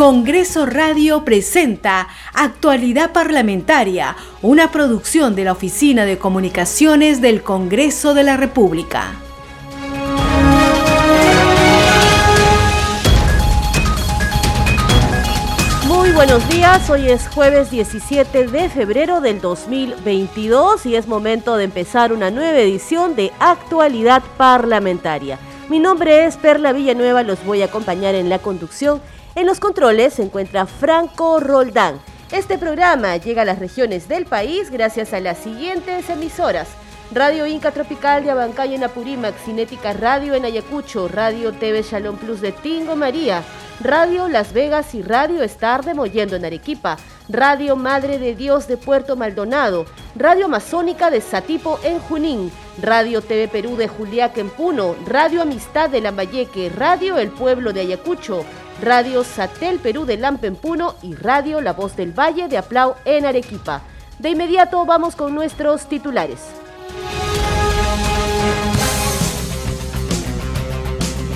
Congreso Radio presenta Actualidad Parlamentaria, una producción de la Oficina de Comunicaciones del Congreso de la República. Muy buenos días, hoy es jueves 17 de febrero del 2022 y es momento de empezar una nueva edición de Actualidad Parlamentaria. Mi nombre es Perla Villanueva, los voy a acompañar en la conducción en los controles se encuentra Franco Roldán. Este programa llega a las regiones del país gracias a las siguientes emisoras. Radio Inca Tropical de Abancay en Apurímac, Cinética Radio en Ayacucho, Radio TV Shalom Plus de Tingo María, Radio Las Vegas y Radio Star de Mollendo en Arequipa, Radio Madre de Dios de Puerto Maldonado, Radio Amazónica de Satipo en Junín, Radio TV Perú de Juliaca en Puno, Radio Amistad de Lambayeque, Radio El Pueblo de Ayacucho, Radio Satel Perú de Lampenpuno y Radio La Voz del Valle de Aplau en Arequipa. De inmediato vamos con nuestros titulares.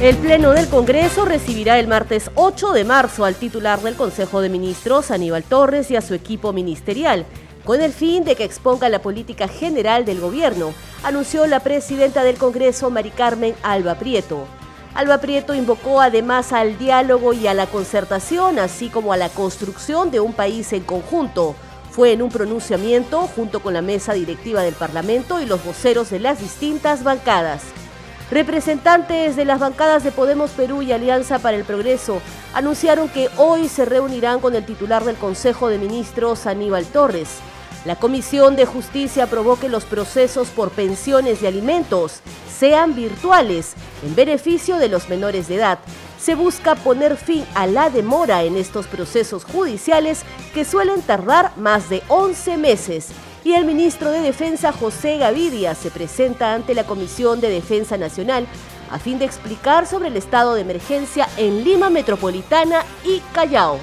El Pleno del Congreso recibirá el martes 8 de marzo al titular del Consejo de Ministros, Aníbal Torres, y a su equipo ministerial, con el fin de que exponga la política general del gobierno, anunció la presidenta del Congreso, Mari Carmen Alba Prieto. Alba Prieto invocó además al diálogo y a la concertación, así como a la construcción de un país en conjunto. Fue en un pronunciamiento junto con la mesa directiva del Parlamento y los voceros de las distintas bancadas. Representantes de las bancadas de Podemos Perú y Alianza para el Progreso anunciaron que hoy se reunirán con el titular del Consejo de Ministros, Aníbal Torres. La Comisión de Justicia aprobó que los procesos por pensiones y alimentos sean virtuales en beneficio de los menores de edad. Se busca poner fin a la demora en estos procesos judiciales que suelen tardar más de 11 meses. Y el ministro de Defensa José Gavidia se presenta ante la Comisión de Defensa Nacional a fin de explicar sobre el estado de emergencia en Lima Metropolitana y Callao.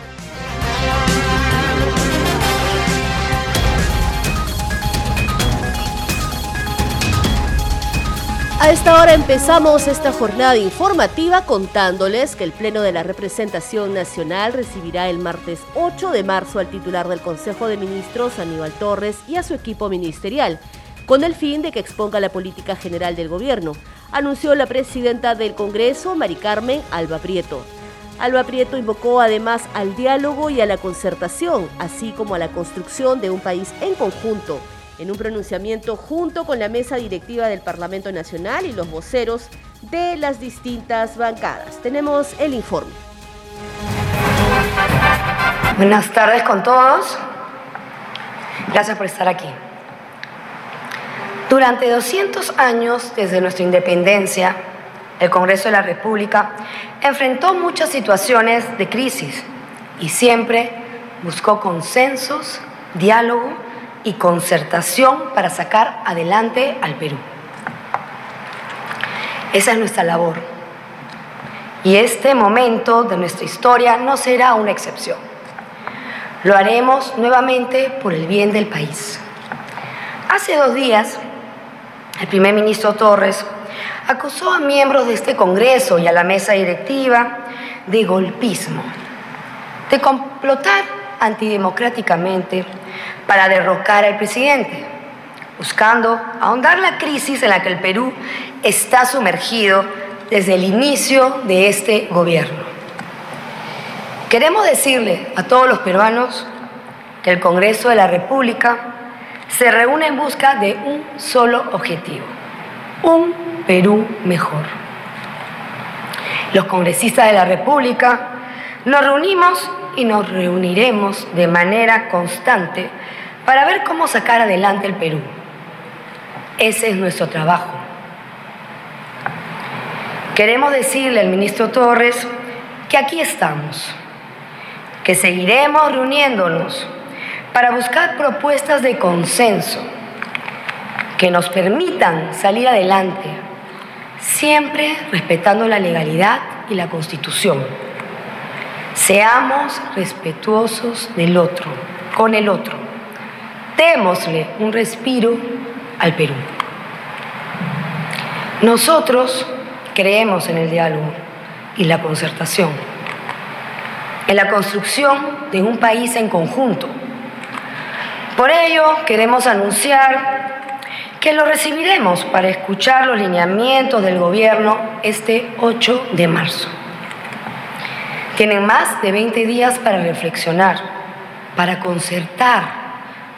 A esta hora empezamos esta jornada informativa contándoles que el Pleno de la Representación Nacional recibirá el martes 8 de marzo al titular del Consejo de Ministros, Aníbal Torres, y a su equipo ministerial, con el fin de que exponga la política general del gobierno, anunció la presidenta del Congreso, Mari Carmen Alba Prieto. Alba Prieto invocó además al diálogo y a la concertación, así como a la construcción de un país en conjunto en un pronunciamiento junto con la mesa directiva del Parlamento Nacional y los voceros de las distintas bancadas. Tenemos el informe. Buenas tardes con todos. Gracias por estar aquí. Durante 200 años desde nuestra independencia, el Congreso de la República enfrentó muchas situaciones de crisis y siempre buscó consensos, diálogo y concertación para sacar adelante al Perú. Esa es nuestra labor. Y este momento de nuestra historia no será una excepción. Lo haremos nuevamente por el bien del país. Hace dos días, el primer ministro Torres acusó a miembros de este Congreso y a la mesa directiva de golpismo, de complotar antidemocráticamente para derrocar al presidente, buscando ahondar la crisis en la que el Perú está sumergido desde el inicio de este gobierno. Queremos decirle a todos los peruanos que el Congreso de la República se reúne en busca de un solo objetivo, un Perú mejor. Los congresistas de la República nos reunimos y nos reuniremos de manera constante para ver cómo sacar adelante el Perú. Ese es nuestro trabajo. Queremos decirle al ministro Torres que aquí estamos, que seguiremos reuniéndonos para buscar propuestas de consenso que nos permitan salir adelante, siempre respetando la legalidad y la constitución. Seamos respetuosos del otro, con el otro. Démosle un respiro al Perú. Nosotros creemos en el diálogo y la concertación. en la construcción de un país en conjunto. Por ello, queremos anunciar que lo recibiremos para escuchar los lineamientos del gobierno este 8 de marzo. Tienen más de 20 días para reflexionar, para concertar,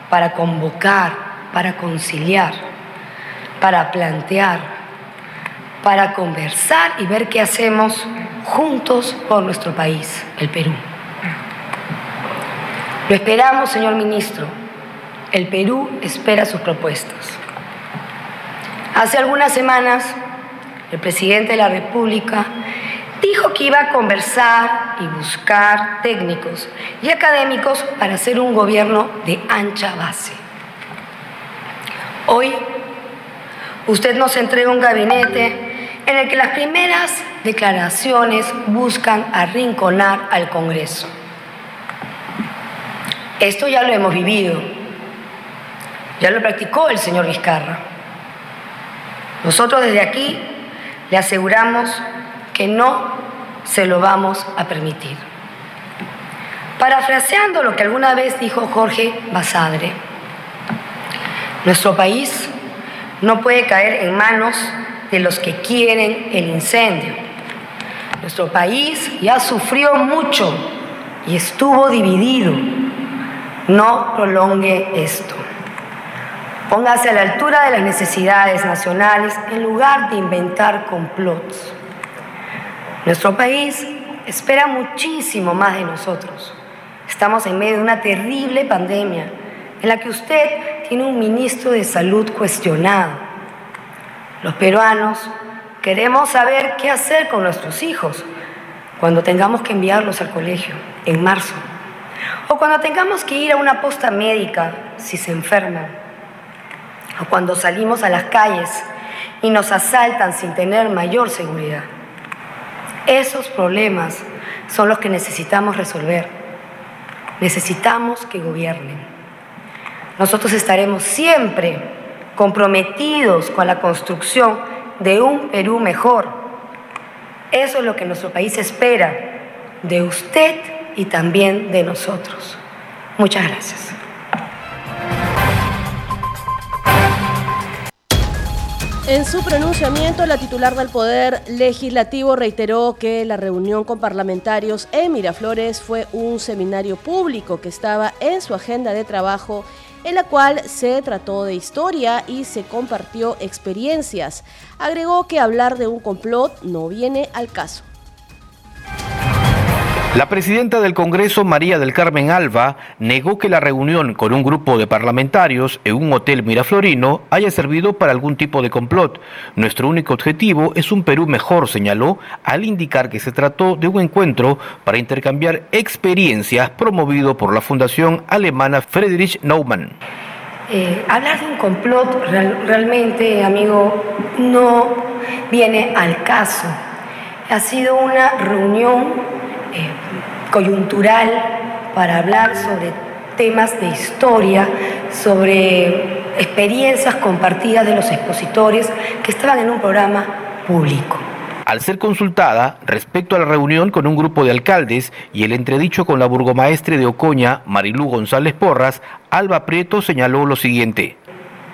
para convocar, para conciliar, para plantear, para conversar y ver qué hacemos juntos por nuestro país, el Perú. Lo esperamos, señor ministro. El Perú espera sus propuestas. Hace algunas semanas, el presidente de la República dijo que iba a conversar y buscar técnicos y académicos para hacer un gobierno de ancha base. Hoy, usted nos entrega un gabinete en el que las primeras declaraciones buscan arrinconar al Congreso. Esto ya lo hemos vivido, ya lo practicó el señor Vizcarra. Nosotros desde aquí le aseguramos que no se lo vamos a permitir. Parafraseando lo que alguna vez dijo Jorge Basadre, nuestro país no puede caer en manos de los que quieren el incendio. Nuestro país ya sufrió mucho y estuvo dividido. No prolongue esto. Póngase a la altura de las necesidades nacionales en lugar de inventar complots. Nuestro país espera muchísimo más de nosotros. Estamos en medio de una terrible pandemia en la que usted tiene un ministro de salud cuestionado. Los peruanos queremos saber qué hacer con nuestros hijos cuando tengamos que enviarlos al colegio en marzo o cuando tengamos que ir a una posta médica si se enferman o cuando salimos a las calles y nos asaltan sin tener mayor seguridad. Esos problemas son los que necesitamos resolver. Necesitamos que gobiernen. Nosotros estaremos siempre comprometidos con la construcción de un Perú mejor. Eso es lo que nuestro país espera de usted y también de nosotros. Muchas gracias. En su pronunciamiento, la titular del Poder Legislativo reiteró que la reunión con parlamentarios en Miraflores fue un seminario público que estaba en su agenda de trabajo en la cual se trató de historia y se compartió experiencias. Agregó que hablar de un complot no viene al caso. La presidenta del Congreso, María del Carmen Alba, negó que la reunión con un grupo de parlamentarios en un hotel miraflorino haya servido para algún tipo de complot. Nuestro único objetivo es un Perú mejor, señaló, al indicar que se trató de un encuentro para intercambiar experiencias promovido por la Fundación Alemana Friedrich Naumann. Eh, hablar de un complot realmente, amigo, no viene al caso. Ha sido una reunión eh, coyuntural para hablar sobre temas de historia, sobre experiencias compartidas de los expositores que estaban en un programa público. Al ser consultada respecto a la reunión con un grupo de alcaldes y el entredicho con la burgomaestre de Ocoña, Marilú González Porras, Alba Prieto señaló lo siguiente.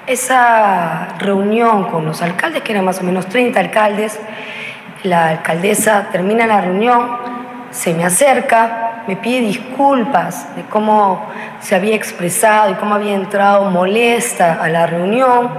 Esa reunión con los alcaldes, que eran más o menos 30 alcaldes, la alcaldesa termina la reunión, se me acerca, me pide disculpas de cómo se había expresado y cómo había entrado molesta a la reunión.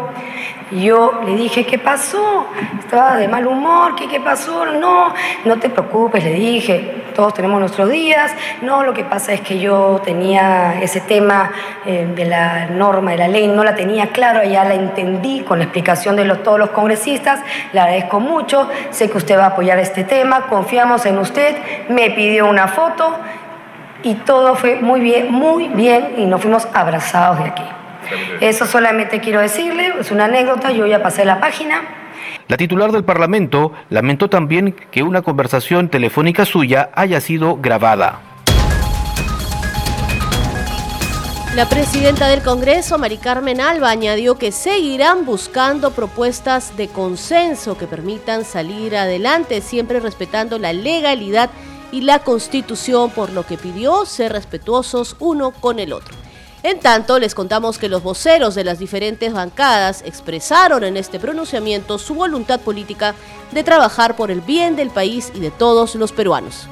Y yo le dije, ¿qué pasó? Estaba de mal humor, ¿qué, qué pasó? No, no te preocupes, le dije, todos tenemos nuestros días. No, lo que pasa es que yo tenía ese tema eh, de la norma, de la ley, no la tenía claro, ya la entendí con la explicación de los, todos los congresistas. Le agradezco mucho, sé que usted va a apoyar este tema, confiamos en usted. Me pidió una foto y todo fue muy bien, muy bien y nos fuimos abrazados de aquí. Eso solamente quiero decirle, es una anécdota, yo ya pasé la página. La titular del Parlamento lamentó también que una conversación telefónica suya haya sido grabada. La presidenta del Congreso, Mari Carmen Alba, añadió que seguirán buscando propuestas de consenso que permitan salir adelante, siempre respetando la legalidad y la Constitución, por lo que pidió ser respetuosos uno con el otro. En tanto, les contamos que los voceros de las diferentes bancadas expresaron en este pronunciamiento su voluntad política de trabajar por el bien del país y de todos los peruanos.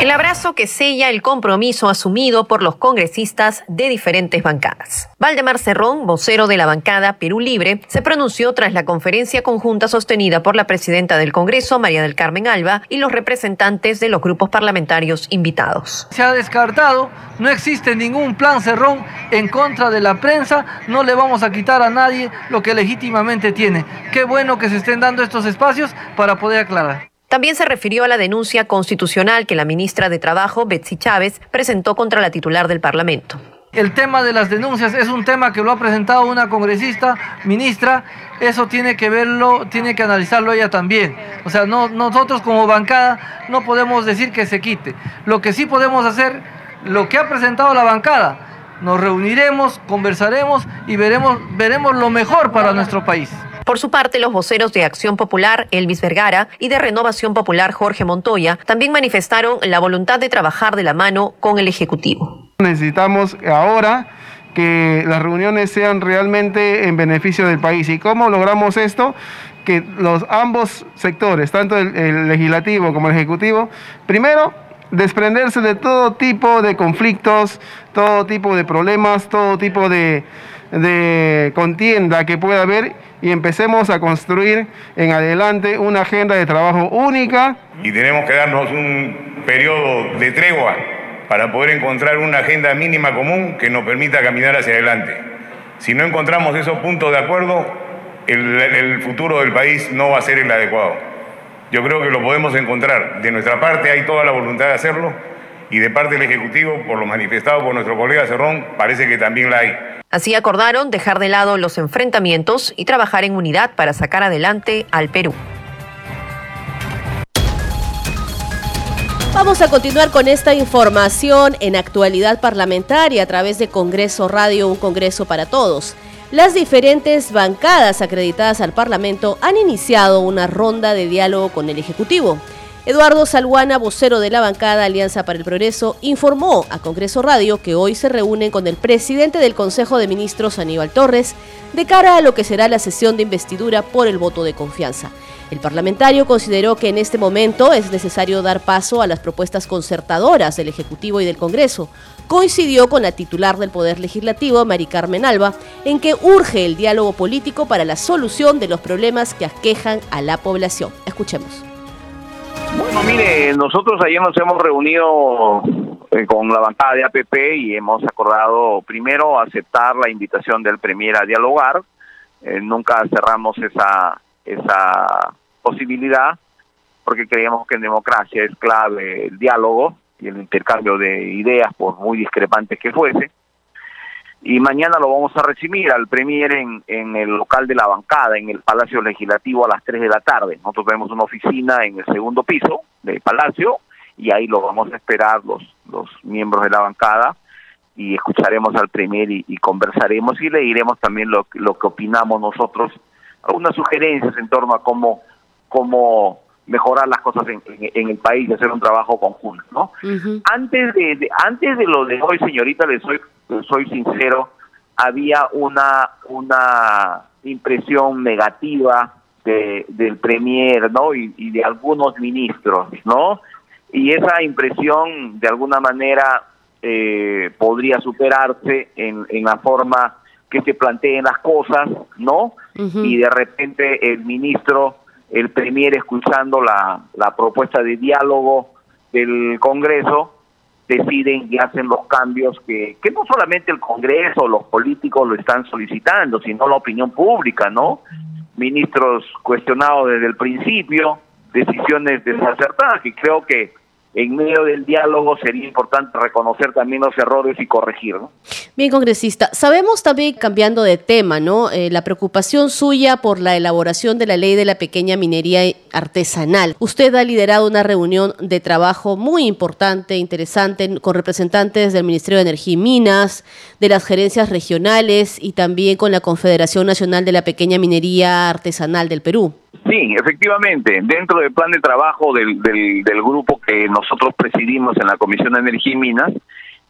El abrazo que sella el compromiso asumido por los congresistas de diferentes bancadas. Valdemar Cerrón, vocero de la bancada Perú Libre, se pronunció tras la conferencia conjunta sostenida por la presidenta del Congreso, María del Carmen Alba, y los representantes de los grupos parlamentarios invitados. Se ha descartado, no existe ningún plan Cerrón en contra de la prensa, no le vamos a quitar a nadie lo que legítimamente tiene. Qué bueno que se estén dando estos espacios para poder aclarar. También se refirió a la denuncia constitucional que la ministra de Trabajo, Betsy Chávez, presentó contra la titular del Parlamento. El tema de las denuncias es un tema que lo ha presentado una congresista, ministra, eso tiene que verlo, tiene que analizarlo ella también. O sea, no, nosotros como bancada no podemos decir que se quite. Lo que sí podemos hacer, lo que ha presentado la bancada, nos reuniremos, conversaremos y veremos, veremos lo mejor para nuestro país. Por su parte, los voceros de Acción Popular, Elvis Vergara, y de Renovación Popular, Jorge Montoya, también manifestaron la voluntad de trabajar de la mano con el Ejecutivo. Necesitamos ahora que las reuniones sean realmente en beneficio del país. ¿Y cómo logramos esto? Que los ambos sectores, tanto el, legislativo como el ejecutivo, primero desprenderse de todo tipo de conflictos, todo tipo de problemas, todo tipo de, de contienda que pueda haber y empecemos a construir en adelante una agenda de trabajo única. Y tenemos que darnos un periodo de tregua para poder encontrar una agenda mínima común que nos permita caminar hacia adelante. Si no encontramos esos puntos de acuerdo, el, futuro del país no va a ser el adecuado. Yo creo que lo podemos encontrar. De nuestra parte hay toda la voluntad de hacerlo y de parte del Ejecutivo, por lo manifestado por nuestro colega Cerrón, parece que también la hay. Así acordaron dejar de lado los enfrentamientos y trabajar en unidad para sacar adelante al Perú. Vamos a continuar con esta información en actualidad parlamentaria a través de Congreso Radio, un Congreso para todos. Las diferentes bancadas acreditadas al Parlamento han iniciado una ronda de diálogo con el Ejecutivo. Eduardo Salguana, vocero de la bancada Alianza para el Progreso, informó a Congreso Radio que hoy se reúnen con el presidente del Consejo de Ministros, Aníbal Torres, de cara a lo que será la sesión de investidura por el voto de confianza. El parlamentario consideró que en este momento es necesario dar paso a las propuestas concertadoras del Ejecutivo y del Congreso. Coincidió con la titular del Poder Legislativo, Mari Carmen Alba, en que urge el diálogo político para la solución de los problemas que aquejan a la población. Escuchemos. Bueno, mire, nosotros ayer nos hemos reunido eh, con la bancada de APP y hemos acordado primero aceptar la invitación del Premier a dialogar. Eh, nunca cerramos esa, esa posibilidad porque creíamos que en democracia es clave el diálogo y el intercambio de ideas, por muy discrepantes que fuese y mañana lo vamos a recibir al Premier en, en el local de la bancada, en el Palacio Legislativo a las 3 de la tarde. Nosotros tenemos una oficina en el segundo piso del Palacio y ahí lo vamos a esperar los, los miembros de la bancada y escucharemos al Premier y, conversaremos y le diremos también lo, lo que opinamos nosotros, algunas sugerencias en torno a cómo, cómo mejorar las cosas en, en, el país y hacer un trabajo conjunto, ¿no? Antes de, antes de lo de hoy, señorita, le soy soy sincero, había una, una impresión negativa de, del Premier, ¿no? Y, de algunos ministros, ¿no? Y esa impresión, de alguna manera, eh, podría superarse en, en la forma que se planteen las cosas, ¿no? Y de repente el ministro, el Premier, escuchando la, la propuesta de diálogo del Congreso, deciden y hacen los cambios que, que no solamente el Congreso los políticos lo están solicitando, sino la opinión pública, ¿no? Ministros cuestionados desde el principio, decisiones desacertadas, que creo que en medio del diálogo sería importante reconocer también los errores y corregir. ¿no? Bien, congresista. Sabemos también, cambiando de tema, ¿no? Eh, la preocupación suya por la elaboración de la ley de la pequeña minería artesanal. Usted ha liderado una reunión de trabajo muy importante, interesante, con representantes del Ministerio de Energía y Minas, de las gerencias regionales y también con la Confederación Nacional de la Pequeña Minería Artesanal del Perú. Sí, efectivamente, dentro del plan de trabajo del, del, grupo que nosotros presidimos en la Comisión de Energía y Minas,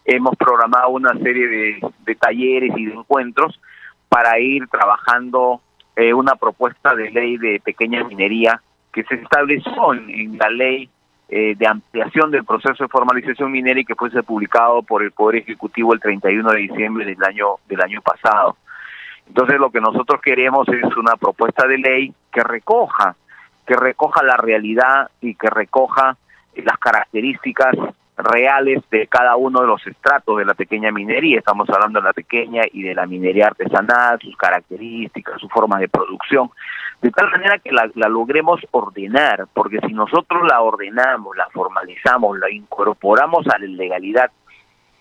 hemos programado una serie de, de talleres y de encuentros para ir trabajando eh, una propuesta de ley de pequeña minería que se estableció en, en la ley eh, de ampliación del proceso de formalización minera y que fuese publicado por el Poder Ejecutivo el 31 de diciembre del año del año pasado. Entonces lo que nosotros queremos es una propuesta de ley que recoja, que recoja la realidad y que recoja las características reales de cada uno de los estratos de la pequeña minería. Estamos hablando de la pequeña y de la minería artesanal, sus características, sus formas de producción, de tal manera que la, la, logremos ordenar, porque si nosotros la ordenamos, la formalizamos, la incorporamos a la legalidad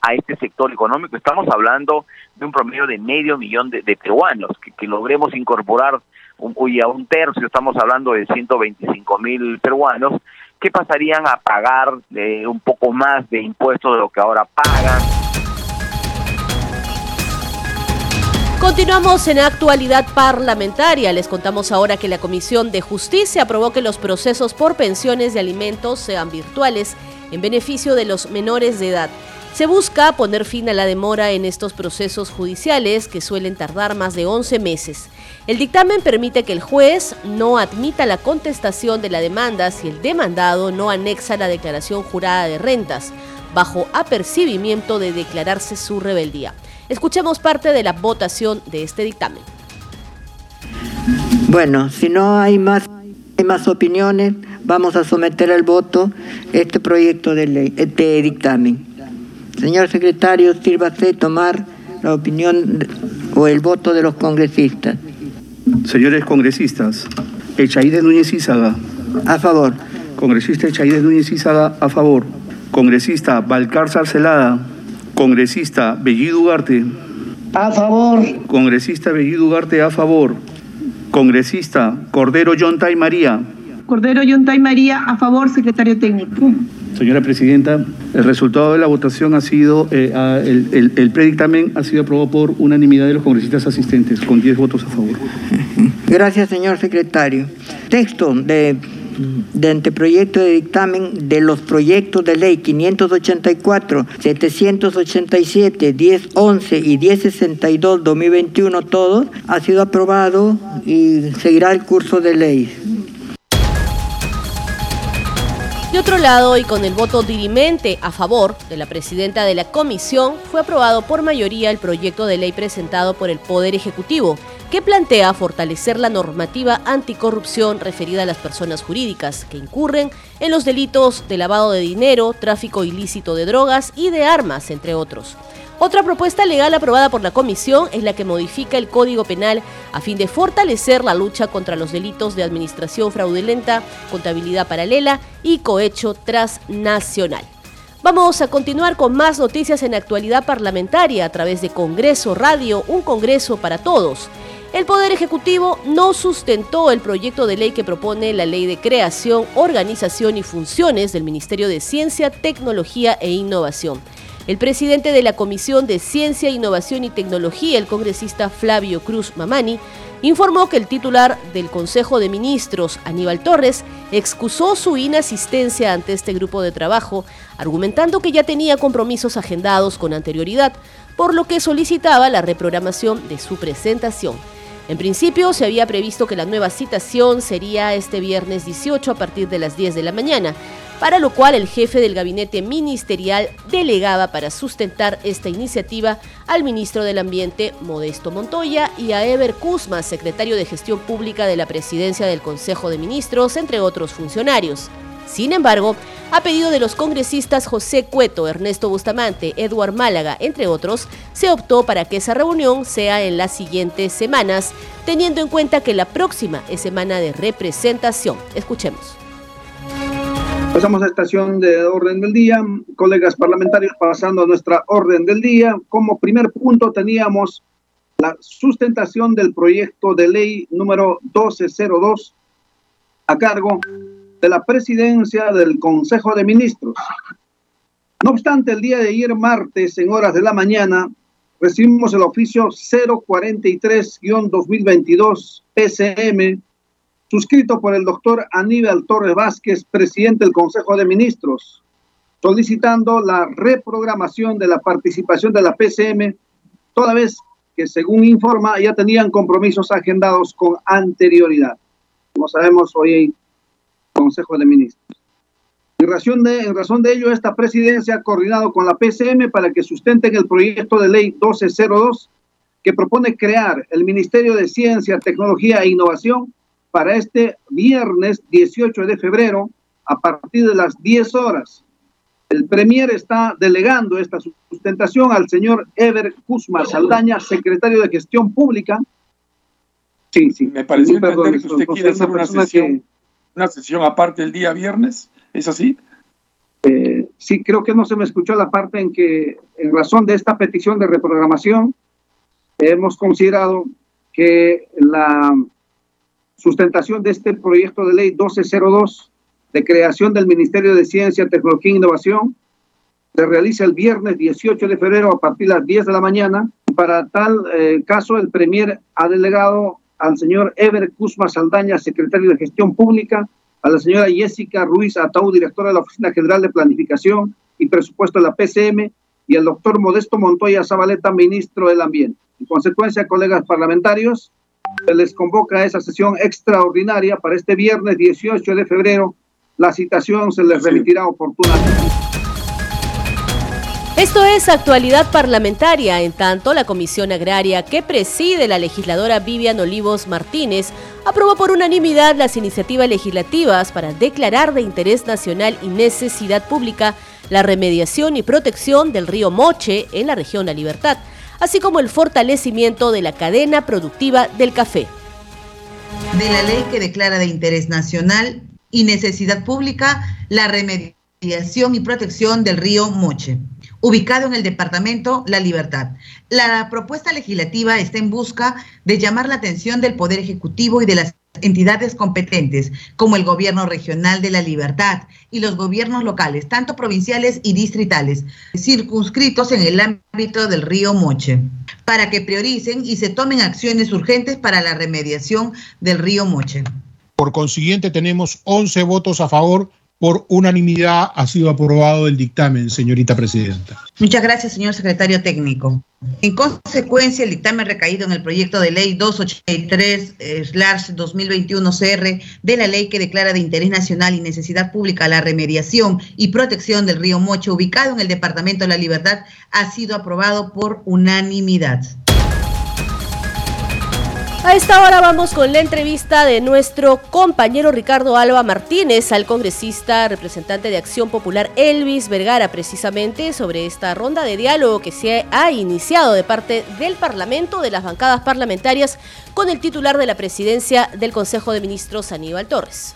a este sector económico, estamos hablando de un promedio de medio millón de, peruanos, que, que, logremos incorporar un, y a un tercio, estamos hablando de 125 mil peruanos, que pasarían a pagar eh, un poco más de impuestos de lo que ahora pagan. Continuamos en actualidad parlamentaria. Les contamos ahora que la Comisión de Justicia aprobó que los procesos por pensiones de alimentos sean virtuales en beneficio de los menores de edad. Se busca poner fin a la demora en estos procesos judiciales que suelen tardar más de 11 meses. El dictamen permite que el juez no admita la contestación de la demanda si el demandado no anexa la declaración jurada de rentas, bajo apercibimiento de declararse su rebeldía. Escuchemos parte de la votación de este dictamen. Bueno, si no hay más, hay más opiniones, vamos a someter al voto este proyecto de, ley, de dictamen. Señor secretario, sírvase tomar la opinión o el voto de los congresistas. Señores congresistas, Echaide Núñez Izaga. A favor. Congresista Echaide Núñez Izaga, a favor. Congresista Balcárzar Celada. Congresista Bellido Ugarte. A favor. Congresista Bellido Ugarte, a favor. Congresista Cordero Yontay María. Cordero Yontay María, a favor, secretario técnico. Señora Presidenta, el resultado de la votación ha sido, eh, el, el, el, predictamen ha sido aprobado por unanimidad de los congresistas asistentes, con 10 votos a favor. Gracias, señor secretario. Texto de, de anteproyecto de dictamen de los proyectos de ley 584, 787, 1011 y 1062 2021 todos ha sido aprobado y seguirá el curso de ley. De otro lado, y con el voto dirimente a favor de la presidenta de la comisión, fue aprobado por mayoría el proyecto de ley presentado por el Poder Ejecutivo, que plantea fortalecer la normativa anticorrupción referida a las personas jurídicas que incurren en los delitos de lavado de dinero, tráfico ilícito de drogas y de armas, entre otros. Otra propuesta legal aprobada por la Comisión es la que modifica el Código Penal a fin de fortalecer la lucha contra los delitos de administración fraudulenta, contabilidad paralela y cohecho transnacional. Vamos a continuar con más noticias en actualidad parlamentaria a través de Congreso Radio, un Congreso para todos. El Poder Ejecutivo no sustentó el proyecto de ley que propone la Ley de Creación, Organización y Funciones del Ministerio de Ciencia, Tecnología e Innovación. El presidente de la Comisión de Ciencia, Innovación y Tecnología, el congresista Flavio Cruz Mamani, informó que el titular del Consejo de Ministros, Aníbal Torres, excusó su inasistencia ante este grupo de trabajo, argumentando que ya tenía compromisos agendados con anterioridad, por lo que solicitaba la reprogramación de su presentación. En principio se había previsto que la nueva citación sería este viernes 18 a partir de las 10 de la mañana, para lo cual el jefe del gabinete ministerial delegaba para sustentar esta iniciativa al ministro del Ambiente, Modesto Montoya, y a Eber Kuzma, secretario de Gestión Pública de la Presidencia del Consejo de Ministros, entre otros funcionarios. Sin embargo, a pedido de los congresistas José Cueto, Ernesto Bustamante, Eduard Málaga, entre otros, se optó para que esa reunión sea en las siguientes semanas, teniendo en cuenta que la próxima es semana de representación. Escuchemos. Pasamos a estación de orden del día. Colegas parlamentarios, pasando a nuestra orden del día. Como primer punto teníamos la sustentación del proyecto de ley número 1202 a cargo de la presidencia del Consejo de Ministros. No obstante, el día de ayer, martes, en horas de la mañana, recibimos el oficio 043-2022 SM suscrito por el doctor Aníbal Torres Vázquez, presidente del Consejo de Ministros, solicitando la reprogramación de la participación de la PCM, toda vez que, según informa, ya tenían compromisos agendados con anterioridad. Como sabemos, hoy hay Consejo de Ministros. En razón, de, en razón de ello, esta presidencia ha coordinado con la PCM para que sustenten el proyecto de ley 1202 que propone crear el Ministerio de Ciencia, Tecnología e Innovación para este viernes 18 de febrero a partir de las 10 horas. El Premier está delegando esta sustentación al señor Ever Kuzma Saldaña, secretario de Gestión Pública. Sí, sí. Me pareció que usted quiere hacer una sesión, una sesión aparte el día viernes. ¿Es así? Eh, sí, creo que no se me escuchó la parte en que, en razón de esta petición de reprogramación, hemos considerado que la sustentación de este proyecto de ley 1202 de creación del Ministerio de Ciencia, Tecnología e Innovación se realiza el viernes 18 de febrero a partir de las 10 de la mañana. Para tal eh, caso, el Premier ha delegado al señor Ever Kuzma Saldaña, secretario de Gestión Pública, a la señora Jessica Ruiz Ataú, directora de la Oficina General de Planificación y Presupuesto de la PCM, y el doctor Modesto Montoya Zabaleta, ministro del Ambiente. En consecuencia, colegas parlamentarios, les convoca a esa sesión extraordinaria para este viernes 18 de febrero. La citación se les remitirá oportunamente. Esto es actualidad parlamentaria. En tanto, la Comisión Agraria que preside la legisladora Vivian Olivos Martínez aprobó por unanimidad las iniciativas legislativas para declarar de interés nacional y necesidad pública la remediación y protección del río Moche en la región La Libertad así como el fortalecimiento de la cadena productiva del café. De la ley que declara de interés nacional y necesidad pública la remediación y protección del río Moche, ubicado en el departamento La Libertad. La propuesta legislativa está en busca de llamar la atención del Poder Ejecutivo y de las entidades competentes como el Gobierno Regional de la Libertad y los gobiernos locales, tanto provinciales y distritales, circunscritos en el ámbito del río Moche, para que prioricen y se tomen acciones urgentes para la remediación del río Moche. Por consiguiente, tenemos 11 votos a favor por unanimidad ha sido aprobado el dictamen, señorita presidenta. Muchas gracias, señor secretario técnico. En consecuencia, el dictamen recaído en el proyecto de ley 283-2021-CR de la ley que declara de interés nacional y necesidad pública la remediación y protección del río Mocho, ubicado en el Departamento de la Libertad, ha sido aprobado por unanimidad. A esta hora vamos con la entrevista de nuestro compañero Ricardo Alba Martínez al congresista representante de Acción Popular Elvis Vergara, precisamente sobre esta ronda de diálogo que se ha iniciado de parte del Parlamento, de las bancadas parlamentarias, con el titular de la presidencia del Consejo de Ministros, Aníbal Torres.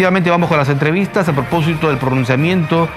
Efectivamente vamos con las entrevistas a propósito del pronunciamiento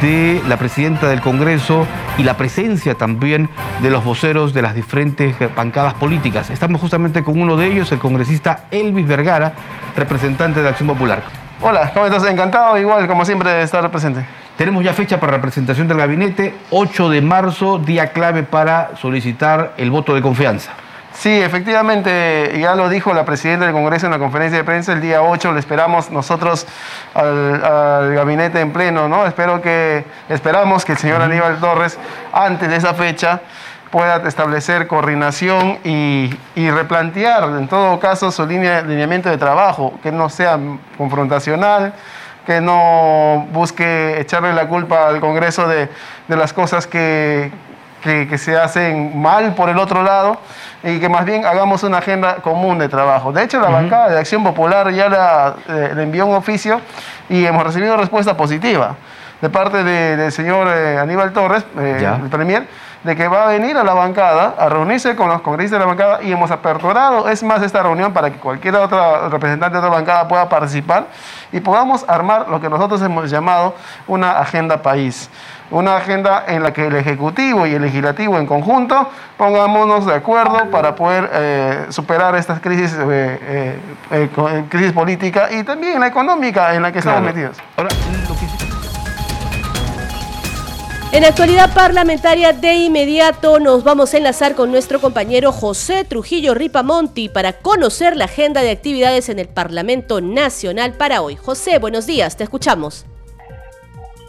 de la presidenta del Congreso y la presencia también de los voceros de las diferentes bancadas políticas. Estamos justamente con uno de ellos, el congresista Elvis Vergara, representante de Acción Popular. Hola, ¿cómo estás? Encantado, igual, como siempre, de estar presente. Tenemos ya fecha para la presentación del gabinete, 8 de marzo, día clave para solicitar el voto de confianza. Sí, efectivamente, ya lo dijo la presidenta del Congreso en la conferencia de prensa el día 8, le esperamos nosotros al, gabinete en pleno, ¿no? Espero que, esperamos que el señor Aníbal Torres, antes de esa fecha, pueda establecer coordinación y, replantear, en todo caso, su línea, lineamiento de trabajo, que no sea confrontacional, que no busque echarle la culpa al Congreso de, las cosas que, que se hacen mal por el otro lado y que más bien hagamos una agenda común de trabajo. De hecho, la bancada de Acción Popular ya la, eh, le envió un oficio y hemos recibido respuesta positiva de parte del señor eh, Aníbal Torres, eh, el Premier, de que va a venir a la bancada a reunirse con los congresistas de la bancada y hemos aperturado, es más, esta reunión para que cualquier otro representante de otra bancada pueda participar y podamos armar lo que nosotros hemos llamado una agenda país. Una agenda en la que el Ejecutivo y el Legislativo en conjunto pongámonos de acuerdo para poder eh, superar estas crisis, eh, eh, crisis política y también la económica en la que estamos metidos. En actualidad parlamentaria de inmediato nos vamos a enlazar con nuestro compañero José Trujillo Ripamonti para conocer la agenda de actividades en el Parlamento Nacional para hoy. José, buenos días, te escuchamos.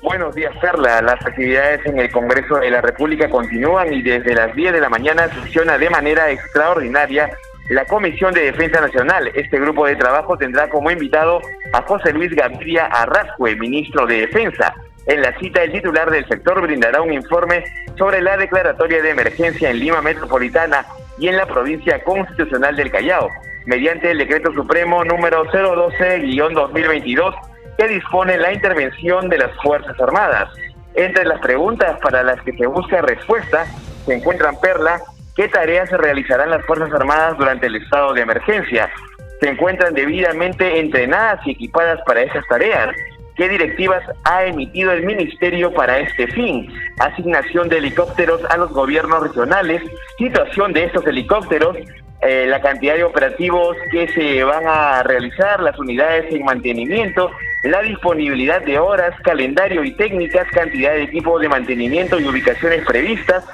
Buenos días, Perla. Las actividades en el Congreso de la República continúan y desde las 10 de la mañana sesiona de manera extraordinaria la Comisión de Defensa Nacional. Este grupo de trabajo tendrá como invitado a José Luis Gaviria Arrascue, ministro de Defensa. En la cita, el titular del sector brindará un informe sobre la declaratoria de emergencia en Lima Metropolitana y en la provincia constitucional del Callao, mediante el decreto supremo número 012-2022 que dispone la intervención de las Fuerzas Armadas. Entre las preguntas para las que se busca respuesta se encuentran Perla, ¿qué tareas se realizarán las Fuerzas Armadas durante el estado de emergencia? ¿Se encuentran debidamente entrenadas y equipadas para esas tareas? ¿Qué directivas ha emitido el Ministerio para este fin? Asignación de helicópteros a los gobiernos regionales, situación de estos helicópteros, eh, la cantidad de operativos que se van a realizar, las unidades en mantenimiento, la disponibilidad de horas, calendario y técnicas, cantidad de equipos de mantenimiento y ubicaciones previstas,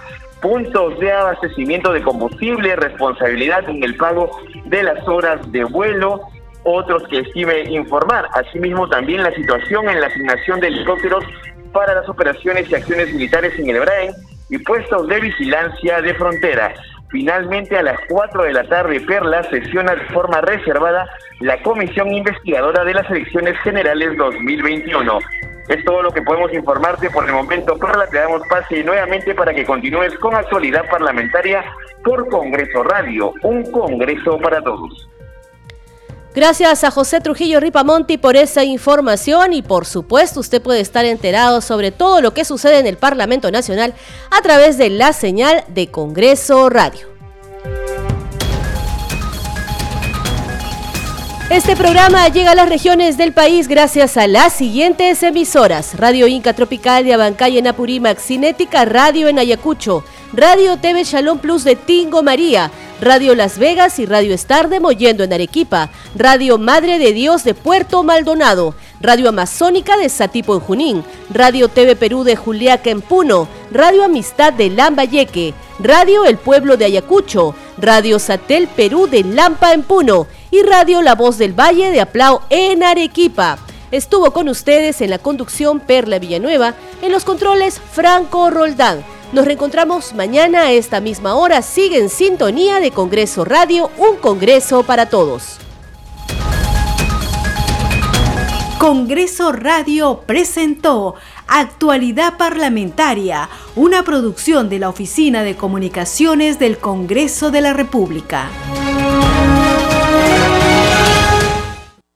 puntos de abastecimiento de combustible, responsabilidad en el pago de las horas de vuelo, otros que estime informar. Asimismo, también la situación en la asignación de helicópteros para las operaciones y acciones militares en el Brain y puestos de vigilancia de frontera. Finalmente, a las 4 de la tarde, Perla sesiona de forma reservada la Comisión Investigadora de las Elecciones Generales 2021. Es todo lo que podemos informarte por el momento. Perla, te damos pase nuevamente para que continúes con actualidad parlamentaria por Congreso Radio, un Congreso para todos. Gracias a José Trujillo Ripamonti por esa información y por supuesto usted puede estar enterado sobre todo lo que sucede en el Parlamento Nacional a través de la señal de Congreso Radio. Este programa llega a las regiones del país gracias a las siguientes emisoras. Radio Inca Tropical de Abancay en Apurímac, Cinética Radio en Ayacucho, Radio TV Shalom Plus de Tingo María, Radio Las Vegas y Radio Star de Mollendo en Arequipa, Radio Madre de Dios de Puerto Maldonado, Radio Amazónica de Satipo en Junín, Radio TV Perú de Juliaca en Puno, Radio Amistad de Lambayeque, Radio El Pueblo de Ayacucho, Radio Satel Perú de Lampa en Puno y Radio La Voz del Valle de Aplao en Arequipa. Estuvo con ustedes en la conducción Perla Villanueva, en los controles Franco Roldán. Nos reencontramos mañana a esta misma hora. Sigue en sintonía de Congreso Radio, un Congreso para todos. Congreso Radio presentó Actualidad Parlamentaria, una producción de la Oficina de Comunicaciones del Congreso de la República.